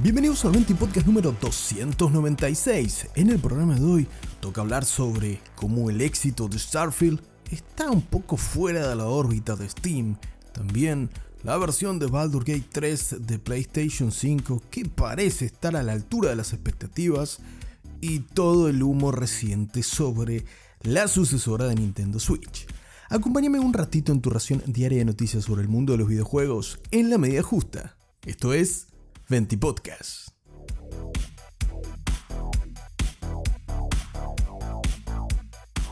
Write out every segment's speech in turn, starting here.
Bienvenidos al 20 Podcast número 296. En el programa de hoy toca hablar sobre cómo el éxito de Starfield está un poco fuera de la órbita de Steam. También la versión de Baldur Gate 3 de PlayStation 5 que parece estar a la altura de las expectativas y todo el humo reciente sobre la sucesora de Nintendo Switch. Acompáñame un ratito en tu ración diaria de noticias sobre el mundo de los videojuegos en la medida justa. Esto es Venti Podcast.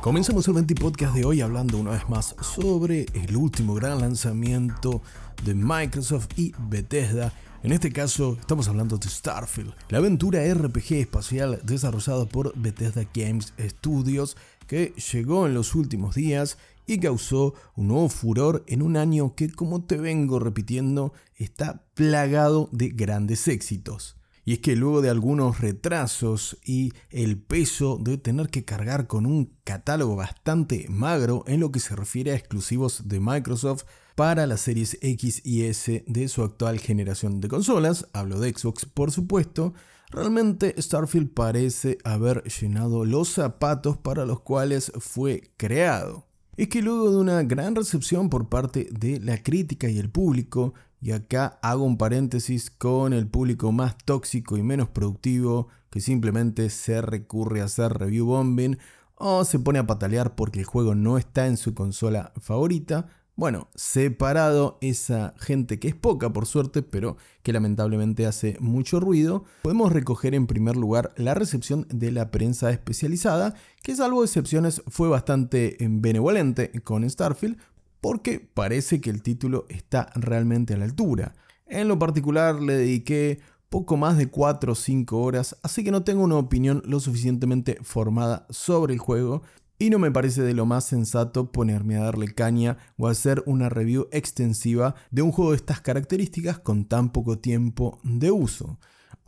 Comenzamos el Venti Podcast de hoy hablando una vez más sobre el último gran lanzamiento de Microsoft y Bethesda. En este caso estamos hablando de Starfield, la aventura RPG espacial desarrollada por Bethesda Games Studios que llegó en los últimos días y causó un nuevo furor en un año que, como te vengo repitiendo, está plagado de grandes éxitos. Y es que luego de algunos retrasos y el peso de tener que cargar con un catálogo bastante magro en lo que se refiere a exclusivos de Microsoft para las series X y S de su actual generación de consolas, hablo de Xbox por supuesto, realmente Starfield parece haber llenado los zapatos para los cuales fue creado es que luego de una gran recepción por parte de la crítica y el público, y acá hago un paréntesis con el público más tóxico y menos productivo que simplemente se recurre a hacer review bombing o se pone a patalear porque el juego no está en su consola favorita, bueno, separado esa gente que es poca por suerte, pero que lamentablemente hace mucho ruido, podemos recoger en primer lugar la recepción de la prensa especializada, que salvo excepciones fue bastante eh, benevolente con Starfield, porque parece que el título está realmente a la altura. En lo particular le dediqué poco más de 4 o 5 horas, así que no tengo una opinión lo suficientemente formada sobre el juego y no me parece de lo más sensato ponerme a darle caña o hacer una review extensiva de un juego de estas características con tan poco tiempo de uso.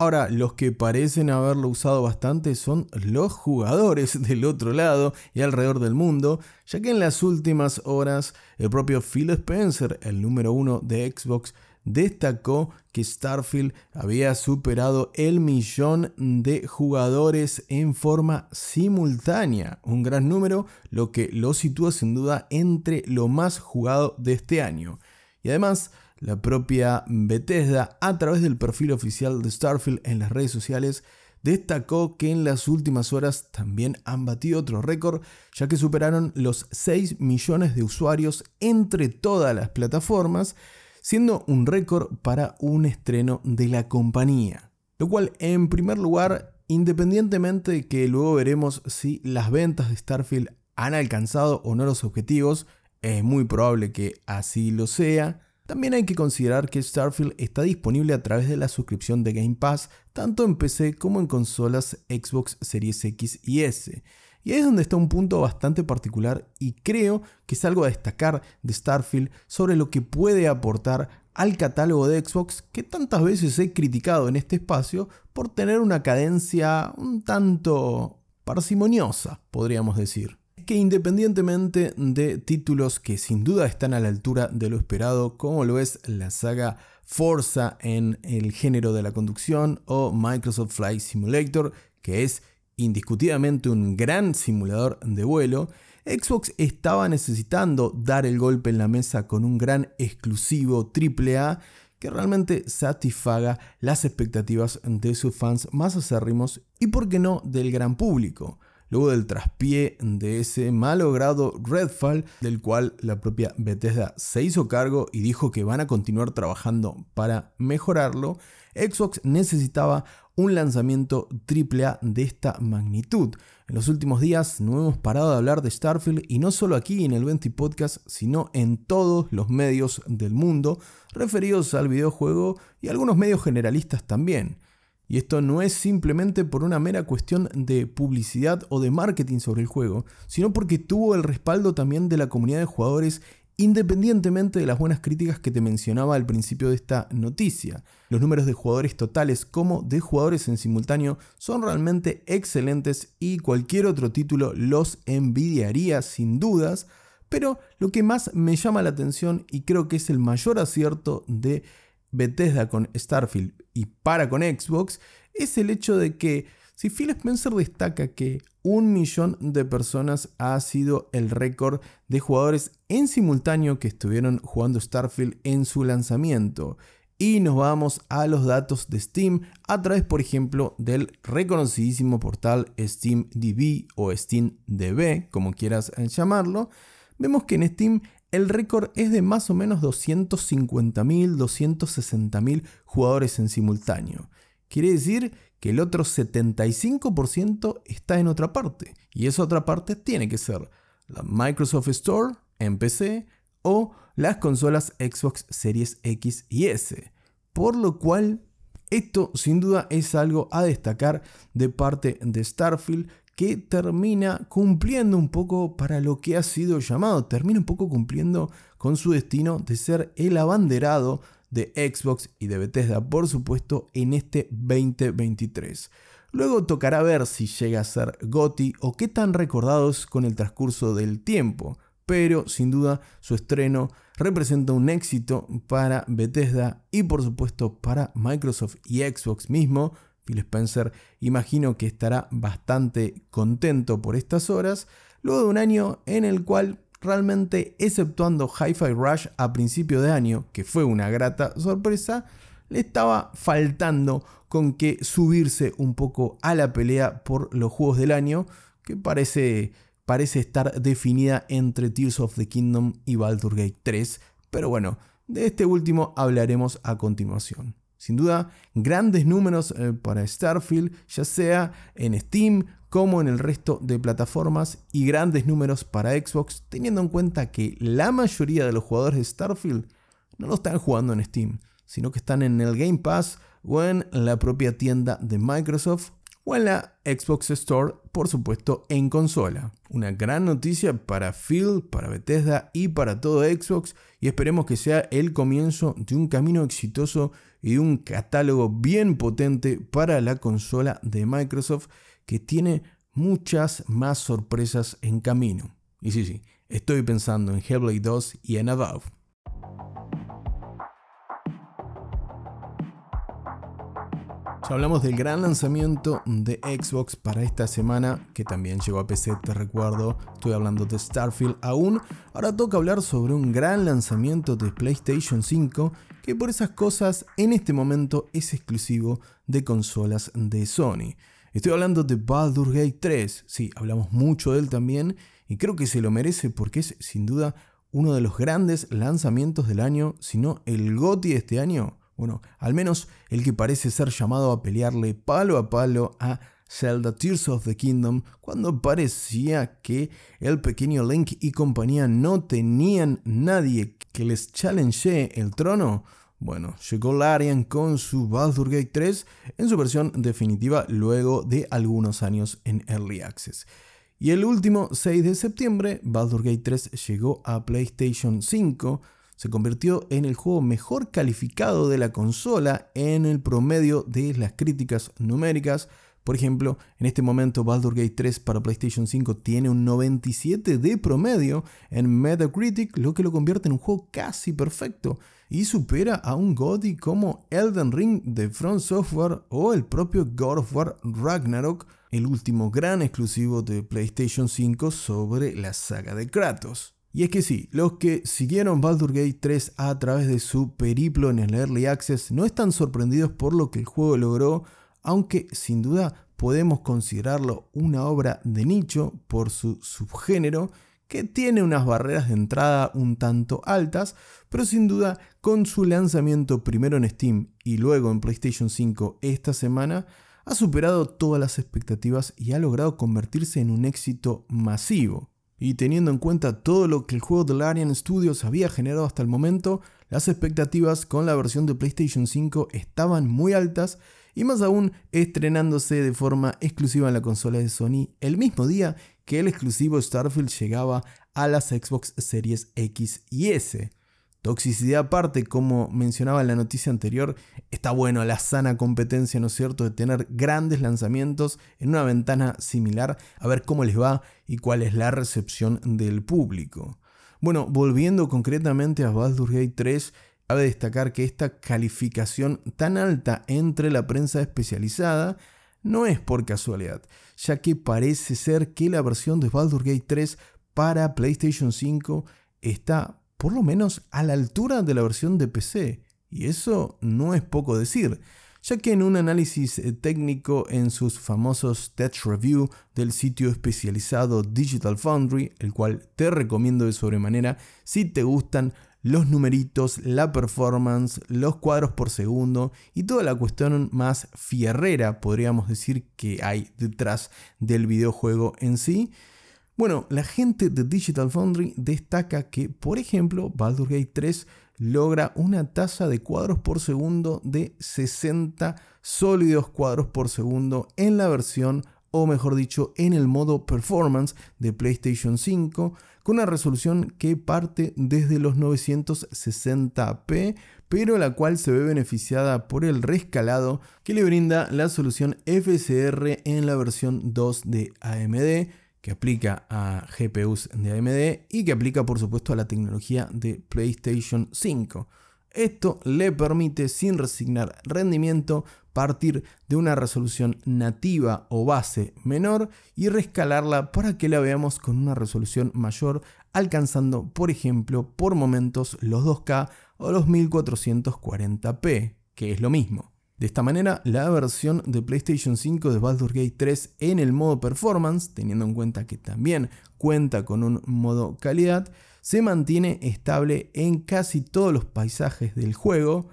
Ahora, los que parecen haberlo usado bastante son los jugadores del otro lado y alrededor del mundo, ya que en las últimas horas el propio Phil Spencer, el número uno de Xbox, destacó que Starfield había superado el millón de jugadores en forma simultánea, un gran número, lo que lo sitúa sin duda entre lo más jugado de este año. Y además, la propia Bethesda, a través del perfil oficial de Starfield en las redes sociales, destacó que en las últimas horas también han batido otro récord, ya que superaron los 6 millones de usuarios entre todas las plataformas, siendo un récord para un estreno de la compañía. Lo cual, en primer lugar, independientemente de que luego veremos si las ventas de Starfield han alcanzado o no los objetivos, es muy probable que así lo sea, también hay que considerar que Starfield está disponible a través de la suscripción de Game Pass, tanto en PC como en consolas Xbox Series X y S. Y ahí es donde está un punto bastante particular y creo que es algo a destacar de Starfield sobre lo que puede aportar al catálogo de Xbox que tantas veces he criticado en este espacio por tener una cadencia un tanto parsimoniosa, podríamos decir. Que independientemente de títulos que sin duda están a la altura de lo esperado, como lo es la saga Forza en el género de la conducción o Microsoft Flight Simulator, que es indiscutidamente un gran simulador de vuelo, Xbox estaba necesitando dar el golpe en la mesa con un gran exclusivo AAA que realmente satisfaga las expectativas de sus fans más acérrimos y, por qué no, del gran público. Luego del traspié de ese malogrado Redfall, del cual la propia Bethesda se hizo cargo y dijo que van a continuar trabajando para mejorarlo, Xbox necesitaba un lanzamiento AAA de esta magnitud. En los últimos días no hemos parado de hablar de Starfield y no solo aquí en el 20 Podcast, sino en todos los medios del mundo referidos al videojuego y algunos medios generalistas también. Y esto no es simplemente por una mera cuestión de publicidad o de marketing sobre el juego, sino porque tuvo el respaldo también de la comunidad de jugadores Independientemente de las buenas críticas que te mencionaba al principio de esta noticia, los números de jugadores totales como de jugadores en simultáneo son realmente excelentes y cualquier otro título los envidiaría sin dudas, pero lo que más me llama la atención y creo que es el mayor acierto de Bethesda con Starfield y para con Xbox es el hecho de que si Phil Spencer destaca que un millón de personas ha sido el récord de jugadores en simultáneo que estuvieron jugando Starfield en su lanzamiento, y nos vamos a los datos de Steam a través, por ejemplo, del reconocidísimo portal SteamDB o SteamDB, como quieras llamarlo, vemos que en Steam el récord es de más o menos 250.000, 260.000 jugadores en simultáneo. Quiere decir que el otro 75% está en otra parte. Y esa otra parte tiene que ser la Microsoft Store en PC o las consolas Xbox Series X y S. Por lo cual, esto sin duda es algo a destacar de parte de Starfield que termina cumpliendo un poco para lo que ha sido llamado, termina un poco cumpliendo con su destino de ser el abanderado de Xbox y de Bethesda, por supuesto, en este 2023. Luego tocará ver si llega a ser GOTI o qué tan recordados con el transcurso del tiempo, pero sin duda su estreno representa un éxito para Bethesda y por supuesto para Microsoft y Xbox mismo. Phil Spencer imagino que estará bastante contento por estas horas, luego de un año en el cual realmente, exceptuando Hi-Fi Rush a principio de año, que fue una grata sorpresa, le estaba faltando con que subirse un poco a la pelea por los juegos del año, que parece, parece estar definida entre Tears of the Kingdom y Baldur's Gate 3, pero bueno, de este último hablaremos a continuación. Sin duda, grandes números eh, para Starfield, ya sea en Steam como en el resto de plataformas y grandes números para Xbox, teniendo en cuenta que la mayoría de los jugadores de Starfield no lo están jugando en Steam, sino que están en el Game Pass o en la propia tienda de Microsoft o en la Xbox Store, por supuesto, en consola. Una gran noticia para Phil, para Bethesda y para todo Xbox y esperemos que sea el comienzo de un camino exitoso y un catálogo bien potente para la consola de Microsoft que tiene muchas más sorpresas en camino. Y sí, sí, estoy pensando en Hellblade 2 y en Above. Hablamos del gran lanzamiento de Xbox para esta semana, que también llegó a PC, te recuerdo. Estoy hablando de Starfield aún. Ahora toca hablar sobre un gran lanzamiento de PlayStation 5, que por esas cosas en este momento es exclusivo de consolas de Sony. Estoy hablando de Baldur's Gate 3, sí, hablamos mucho de él también y creo que se lo merece porque es sin duda uno de los grandes lanzamientos del año, si no el GOTY de este año. Bueno, al menos el que parece ser llamado a pelearle palo a palo a Zelda Tears of the Kingdom cuando parecía que el pequeño Link y compañía no tenían nadie que les challenge el trono. Bueno, llegó Larian con su Baldur's Gate 3 en su versión definitiva luego de algunos años en Early Access. Y el último 6 de septiembre, Baldur's Gate 3 llegó a PlayStation 5, se convirtió en el juego mejor calificado de la consola en el promedio de las críticas numéricas. Por ejemplo, en este momento Baldur's Gate 3 para PlayStation 5 tiene un 97 de promedio en Metacritic, lo que lo convierte en un juego casi perfecto y supera a un GOTY como Elden Ring de Front Software o el propio God of War Ragnarok, el último gran exclusivo de PlayStation 5 sobre la saga de Kratos. Y es que sí, los que siguieron Baldur's Gate 3 a través de su periplo en el Early Access no están sorprendidos por lo que el juego logró, aunque sin duda podemos considerarlo una obra de nicho por su subgénero que tiene unas barreras de entrada un tanto altas, pero sin duda con su lanzamiento primero en Steam y luego en PlayStation 5 esta semana, ha superado todas las expectativas y ha logrado convertirse en un éxito masivo. Y teniendo en cuenta todo lo que el juego de Larian Studios había generado hasta el momento, las expectativas con la versión de PlayStation 5 estaban muy altas y más aún estrenándose de forma exclusiva en la consola de Sony el mismo día que el exclusivo Starfield llegaba a las Xbox Series X y S. Toxicidad aparte, como mencionaba en la noticia anterior, está bueno la sana competencia, ¿no es cierto?, de tener grandes lanzamientos en una ventana similar, a ver cómo les va y cuál es la recepción del público. Bueno, volviendo concretamente a Baldur's Gate 3, Cabe destacar que esta calificación tan alta entre la prensa especializada no es por casualidad, ya que parece ser que la versión de Baldur's Gate 3 para PlayStation 5 está por lo menos a la altura de la versión de PC, y eso no es poco decir, ya que en un análisis eh, técnico en sus famosos Tech Review del sitio especializado Digital Foundry, el cual te recomiendo de sobremanera si te gustan los numeritos, la performance, los cuadros por segundo y toda la cuestión más fierrera, podríamos decir, que hay detrás del videojuego en sí. Bueno, la gente de Digital Foundry destaca que, por ejemplo, Baldur's Gate 3 logra una tasa de cuadros por segundo de 60 sólidos cuadros por segundo en la versión o mejor dicho, en el modo performance de PlayStation 5, con una resolución que parte desde los 960p, pero la cual se ve beneficiada por el rescalado que le brinda la solución FSR en la versión 2 de AMD, que aplica a GPUs de AMD y que aplica por supuesto a la tecnología de PlayStation 5. Esto le permite, sin resignar rendimiento, partir de una resolución nativa o base menor y rescalarla para que la veamos con una resolución mayor, alcanzando, por ejemplo, por momentos los 2K o los 1440p, que es lo mismo. De esta manera, la versión de PlayStation 5 de Baldur's Gate 3 en el modo performance, teniendo en cuenta que también cuenta con un modo calidad, se mantiene estable en casi todos los paisajes del juego,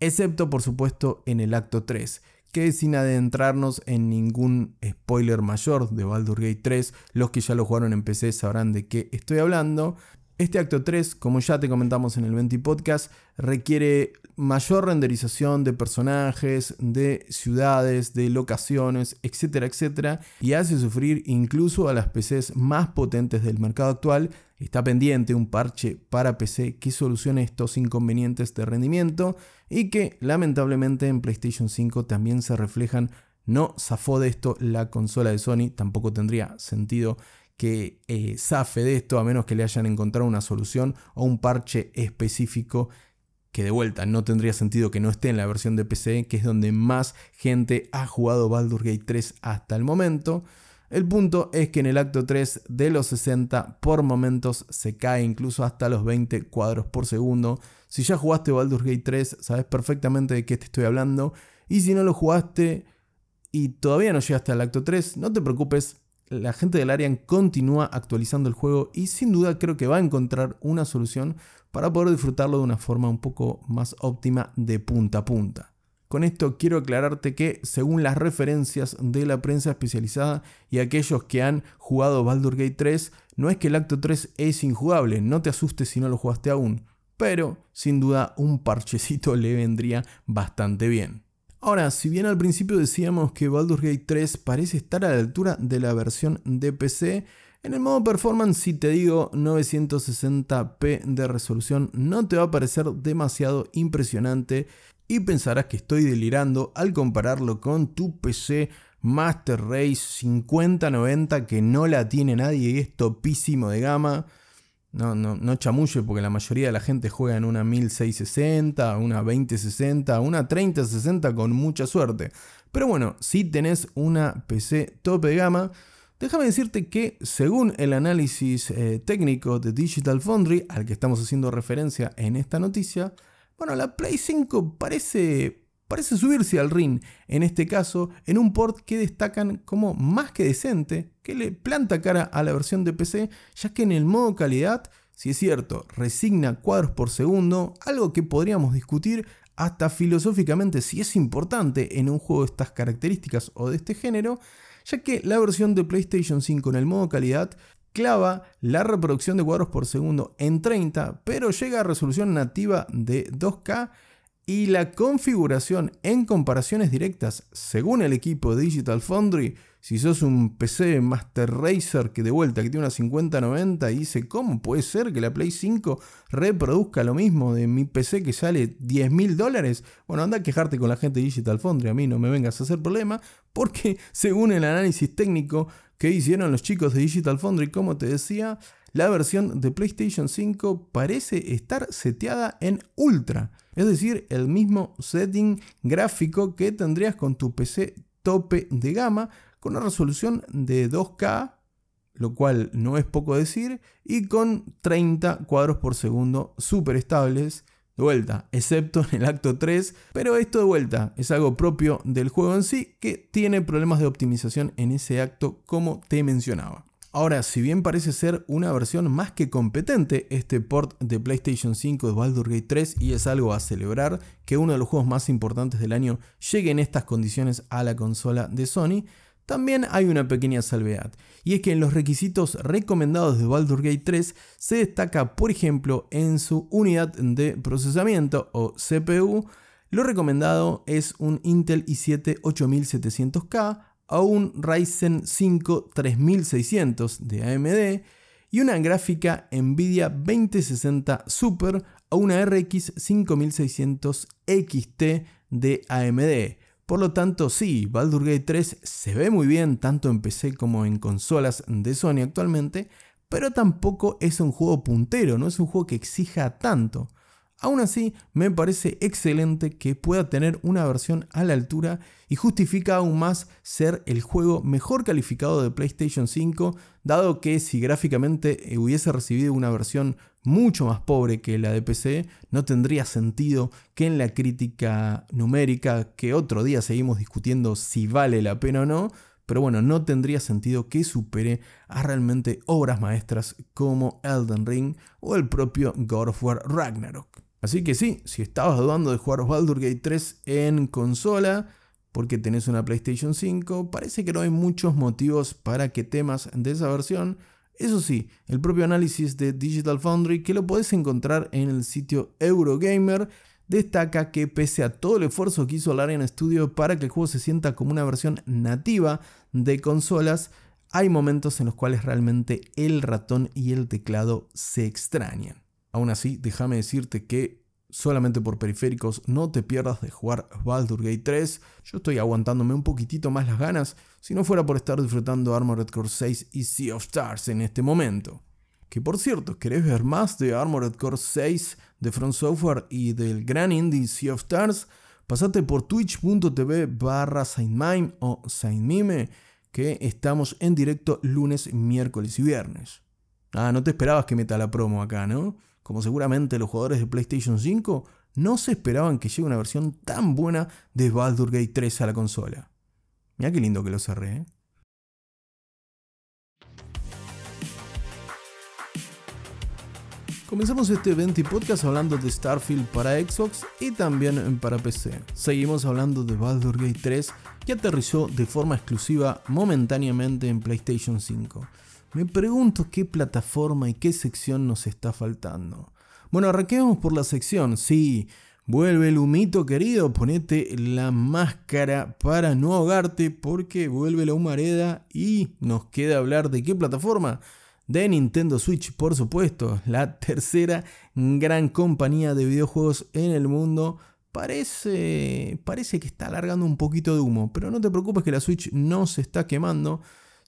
excepto por supuesto en el acto 3, que sin adentrarnos en ningún spoiler mayor de Baldur's Gate 3, los que ya lo jugaron en PC sabrán de qué estoy hablando, este acto 3, como ya te comentamos en el 20 podcast, requiere mayor renderización de personajes, de ciudades, de locaciones, etcétera, etcétera, y hace sufrir incluso a las PCs más potentes del mercado actual. Está pendiente un parche para PC que solucione estos inconvenientes de rendimiento y que lamentablemente en PlayStation 5 también se reflejan. No zafó de esto la consola de Sony, tampoco tendría sentido que eh, zafe de esto a menos que le hayan encontrado una solución o un parche específico que de vuelta no tendría sentido que no esté en la versión de PC, que es donde más gente ha jugado Baldur's Gate 3 hasta el momento. El punto es que en el acto 3 de los 60 por momentos se cae incluso hasta los 20 cuadros por segundo. Si ya jugaste Baldur's Gate 3, sabes perfectamente de qué te estoy hablando. Y si no lo jugaste y todavía no llegaste al acto 3, no te preocupes, la gente del Arian continúa actualizando el juego y sin duda creo que va a encontrar una solución para poder disfrutarlo de una forma un poco más óptima de punta a punta. Con esto quiero aclararte que, según las referencias de la prensa especializada y aquellos que han jugado Baldur's Gate 3, no es que el acto 3 es injugable, no te asustes si no lo jugaste aún, pero sin duda un parchecito le vendría bastante bien. Ahora, si bien al principio decíamos que Baldur's Gate 3 parece estar a la altura de la versión de PC, en el modo performance si te digo 960p de resolución no te va a parecer demasiado impresionante y pensarás que estoy delirando al compararlo con tu PC Master Race 5090 que no la tiene nadie y es topísimo de gama. No, no, no chamulle porque la mayoría de la gente juega en una 1660, una 2060, una 3060 con mucha suerte. Pero bueno, si tenés una PC tope de gama, déjame decirte que según el análisis eh, técnico de Digital Foundry, al que estamos haciendo referencia en esta noticia, bueno, la Play 5 parece, parece subirse al ring, en este caso, en un port que destacan como más que decente, que le planta cara a la versión de PC, ya que en el modo calidad, si es cierto, resigna cuadros por segundo, algo que podríamos discutir hasta filosóficamente si es importante en un juego de estas características o de este género, ya que la versión de PlayStation 5 en el modo calidad clava la reproducción de cuadros por segundo en 30, pero llega a resolución nativa de 2K y la configuración en comparaciones directas, según el equipo Digital Foundry, si sos un PC Master Racer que de vuelta que tiene una 5090 y dice, ¿cómo puede ser que la Play 5 reproduzca lo mismo de mi PC que sale 10 mil dólares? Bueno, anda a quejarte con la gente de Digital Foundry, a mí no me vengas a hacer problema, porque según el análisis técnico que hicieron los chicos de Digital Foundry, como te decía, la versión de PlayStation 5 parece estar seteada en Ultra, es decir, el mismo setting gráfico que tendrías con tu PC tope de gama, con una resolución de 2K, lo cual no es poco decir, y con 30 cuadros por segundo súper estables, de vuelta, excepto en el acto 3, pero esto de vuelta es algo propio del juego en sí que tiene problemas de optimización en ese acto como te mencionaba. Ahora, si bien parece ser una versión más que competente este port de PlayStation 5 de Baldur's Gate 3 y es algo a celebrar que uno de los juegos más importantes del año llegue en estas condiciones a la consola de Sony, también hay una pequeña salvedad, y es que en los requisitos recomendados de Baldur's Gate 3 se destaca, por ejemplo, en su unidad de procesamiento o CPU, lo recomendado es un Intel i7 8700K a un Ryzen 5 3600 de AMD y una gráfica Nvidia 2060 Super a una RX 5600 XT de AMD. Por lo tanto, sí, Baldur's Gate 3 se ve muy bien tanto en PC como en consolas de Sony actualmente, pero tampoco es un juego puntero, no es un juego que exija tanto. Aún así, me parece excelente que pueda tener una versión a la altura y justifica aún más ser el juego mejor calificado de PlayStation 5, dado que si gráficamente hubiese recibido una versión mucho más pobre que la de PC, no tendría sentido que en la crítica numérica, que otro día seguimos discutiendo si vale la pena o no, pero bueno, no tendría sentido que supere a realmente obras maestras como Elden Ring o el propio God of War Ragnarok. Así que sí, si estabas dudando de jugar Baldur's Gate 3 en consola, porque tenés una PlayStation 5, parece que no hay muchos motivos para que temas de esa versión. Eso sí, el propio análisis de Digital Foundry, que lo podés encontrar en el sitio Eurogamer, destaca que pese a todo el esfuerzo que hizo Larian Studio para que el juego se sienta como una versión nativa de consolas, hay momentos en los cuales realmente el ratón y el teclado se extrañan. Aún así, déjame decirte que solamente por periféricos no te pierdas de jugar Baldur's Gate 3. Yo estoy aguantándome un poquitito más las ganas, si no fuera por estar disfrutando Armored Core 6 y Sea of Stars en este momento. Que por cierto, ¿querés ver más de Armored Core 6 de Front Software y del gran indie Sea of Stars? Pasate por twitch.tv barra SaintMime o SaintMime, que estamos en directo lunes, miércoles y viernes. Ah, no te esperabas que meta la promo acá, ¿no? Como seguramente los jugadores de PlayStation 5, no se esperaban que llegue una versión tan buena de Baldur's Gate 3 a la consola. Mira qué lindo que lo cerré. ¿eh? Comenzamos este 20 podcast hablando de Starfield para Xbox y también para PC. Seguimos hablando de Baldur's Gate 3 que aterrizó de forma exclusiva momentáneamente en PlayStation 5. Me pregunto qué plataforma y qué sección nos está faltando. Bueno, arranquemos por la sección. Sí, vuelve el humito querido, ponete la máscara para no ahogarte porque vuelve la humareda y nos queda hablar de qué plataforma. De Nintendo Switch, por supuesto, la tercera gran compañía de videojuegos en el mundo. Parece, parece que está alargando un poquito de humo, pero no te preocupes que la Switch no se está quemando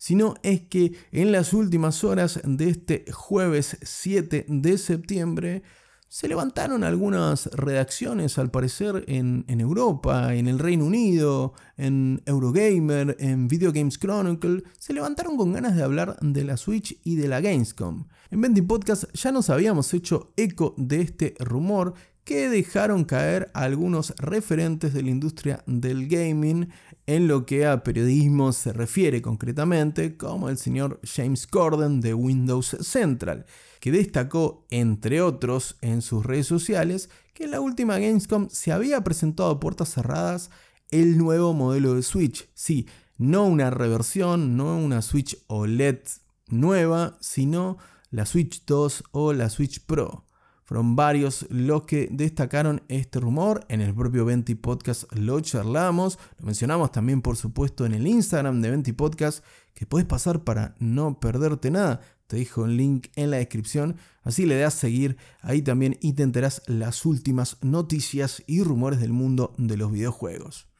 sino es que en las últimas horas de este jueves 7 de septiembre se levantaron algunas redacciones, al parecer, en, Europa, en el Reino Unido, en Eurogamer, en Video Games Chronicle, se levantaron con ganas de hablar de la Switch y de la Gamescom. En Bendy Podcast ya nos habíamos hecho eco de este rumor que dejaron caer algunos referentes de la industria del gaming en lo que a periodismo se refiere concretamente, como el señor James Corden de Windows Central, que destacó, entre otros, en sus redes sociales, que en la última Gamescom se había presentado a puertas cerradas el nuevo modelo de Switch. Sí, no una reversión, no una Switch OLED nueva, sino la Switch 2 o la Switch Pro. Fueron varios los que destacaron este rumor. En el propio Venti Podcast lo charlamos. Lo mencionamos también, por supuesto, en el Instagram de Venti Podcast, que puedes pasar para no perderte nada. Te dejo el link en la descripción. Así le das seguir ahí también y te enterás las últimas noticias y rumores del mundo de los videojuegos.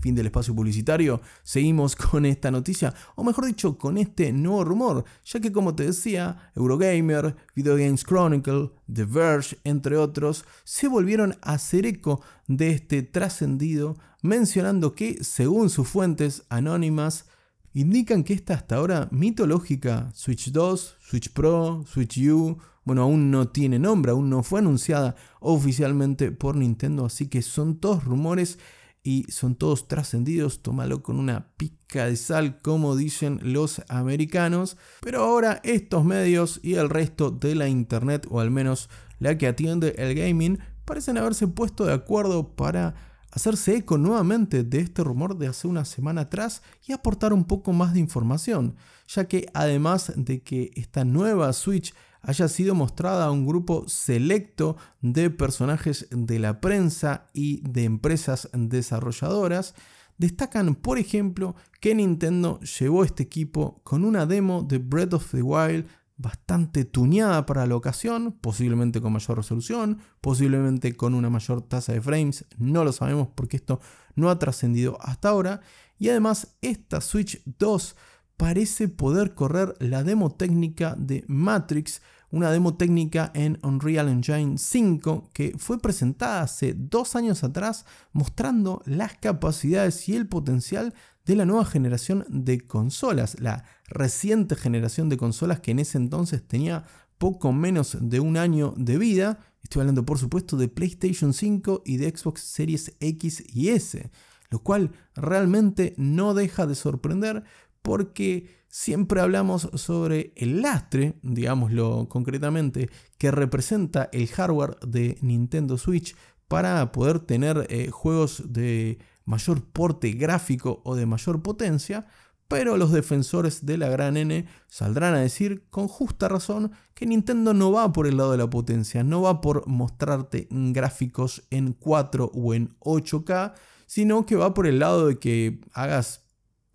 Fin del espacio publicitario, seguimos con esta noticia, o mejor dicho, con este nuevo rumor, ya que como te decía, Eurogamer, Video Games Chronicle, The Verge, entre otros, se volvieron a hacer eco de este trascendido, mencionando que, según sus fuentes anónimas, indican que esta hasta ahora mitológica Switch 2, Switch Pro, Switch U, bueno, aún no tiene nombre, aún no fue anunciada oficialmente por Nintendo, así que son todos rumores y son todos trascendidos, tómalo con una pica de sal, como dicen los americanos. Pero ahora estos medios y el resto de la internet, o al menos la que atiende el gaming, parecen haberse puesto de acuerdo para hacerse eco nuevamente de este rumor de hace una semana atrás y aportar un poco más de información, ya que además de que esta nueva Switch haya sido mostrada a un grupo selecto de personajes de la prensa y de empresas desarrolladoras, destacan por ejemplo que Nintendo llevó este equipo con una demo de Breath of the Wild bastante tuneada para la ocasión, posiblemente con mayor resolución, posiblemente con una mayor tasa de frames, no lo sabemos porque esto no ha trascendido hasta ahora. Y además esta Switch 2 parece poder correr la demo técnica de Matrix, una demo técnica en Unreal Engine 5 que fue presentada hace dos años atrás mostrando las capacidades y el potencial de la nueva generación de consolas, la reciente generación de consolas que en ese entonces tenía poco menos de un año de vida. Estoy hablando por supuesto de PlayStation 5 y de Xbox Series X y S, lo cual realmente no deja de sorprender porque siempre hablamos sobre el lastre, digámoslo concretamente, que representa el hardware de Nintendo Switch para poder tener eh, juegos de mayor porte gráfico o de mayor potencia, pero los defensores de la gran N saldrán a decir con justa razón que Nintendo no va por el lado de la potencia, no va por mostrarte gráficos en 4 o en 8K, sino que va por el lado de que hagas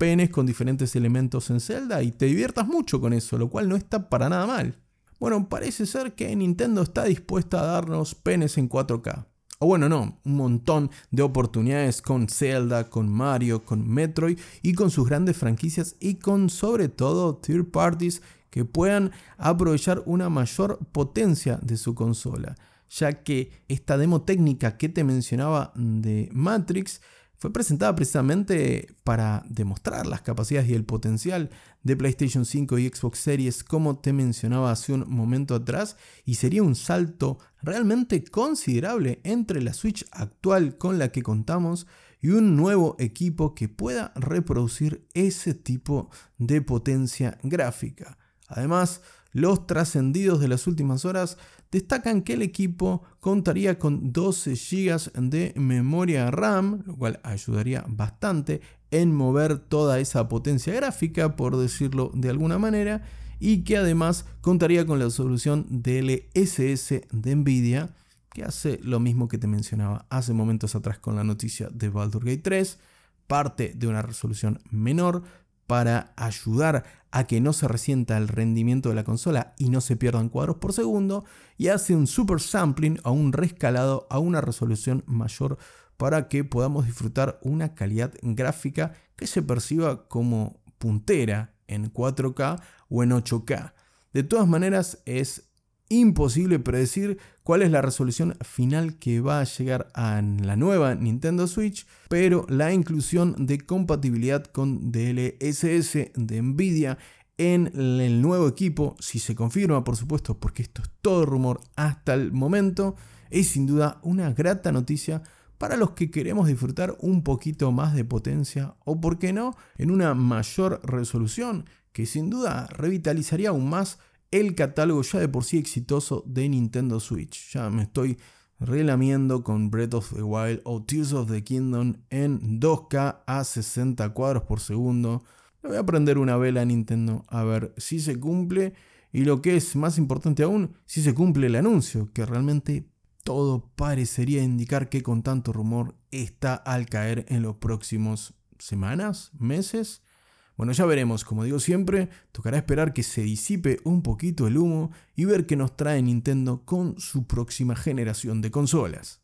penes con diferentes elementos en Zelda y te diviertas mucho con eso, lo cual no está para nada mal. Bueno, parece ser que Nintendo está dispuesta a darnos penes en 4K. O bueno, no, un montón de oportunidades con Zelda, con Mario, con Metroid y con sus grandes franquicias y con sobre todo third parties que puedan aprovechar una mayor potencia de su consola, ya que esta demo técnica que te mencionaba de Matrix fue presentada precisamente para demostrar las capacidades y el potencial de PlayStation 5 y Xbox Series como te mencionaba hace un momento atrás y sería un salto realmente considerable entre la Switch actual con la que contamos y un nuevo equipo que pueda reproducir ese tipo de potencia gráfica. Además, los trascendidos de las últimas horas destacan que el equipo contaría con 12 GB de memoria RAM, lo cual ayudaría bastante en mover toda esa potencia gráfica, por decirlo de alguna manera, y que además contaría con la solución DLSS de Nvidia, que hace lo mismo que te mencionaba hace momentos atrás con la noticia de Baldur's Gate 3, parte de una resolución menor, para ayudar a que no se resienta el rendimiento de la consola y no se pierdan cuadros por segundo y hace un super sampling o un rescalado a una resolución mayor para que podamos disfrutar una calidad gráfica que se perciba como puntera en 4K o en 8K. De todas maneras es imposible predecir cuál es la resolución final que va a llegar a la nueva Nintendo Switch, pero la inclusión de compatibilidad con DLSS de Nvidia en el nuevo equipo, si se confirma por supuesto, porque esto es todo rumor hasta el momento, es sin duda una grata noticia para los que queremos disfrutar un poquito más de potencia o, por qué no, en una mayor resolución que sin duda revitalizaría aún más el catálogo ya de por sí exitoso de Nintendo Switch. Ya me estoy relamiendo con Breath of the Wild o Tears of the Kingdom en 2K a 60 cuadros por segundo. Le voy a prender una vela a Nintendo a ver si se cumple y lo que es más importante aún, si se cumple el anuncio, que realmente todo parecería indicar que con tanto rumor está al caer en los próximos semanas, meses. Bueno, ya veremos, como digo siempre, tocará esperar que se disipe un poquito el humo y ver qué nos trae Nintendo con su próxima generación de consolas.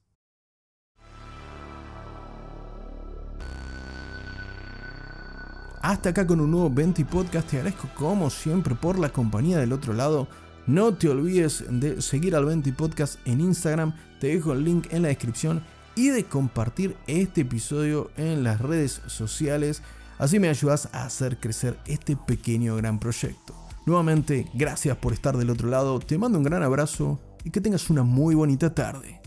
hasta acá con un nuevo 20 Podcast. Te agradezco como siempre por la compañía del otro lado. No te olvides de seguir al 20 Podcast en Instagram. Te dejo el link en la descripción y de compartir este episodio en las redes sociales. Así me ayudas a hacer crecer este pequeño gran proyecto. Nuevamente, gracias por estar del otro lado. Te mando un gran abrazo y que tengas una muy bonita tarde.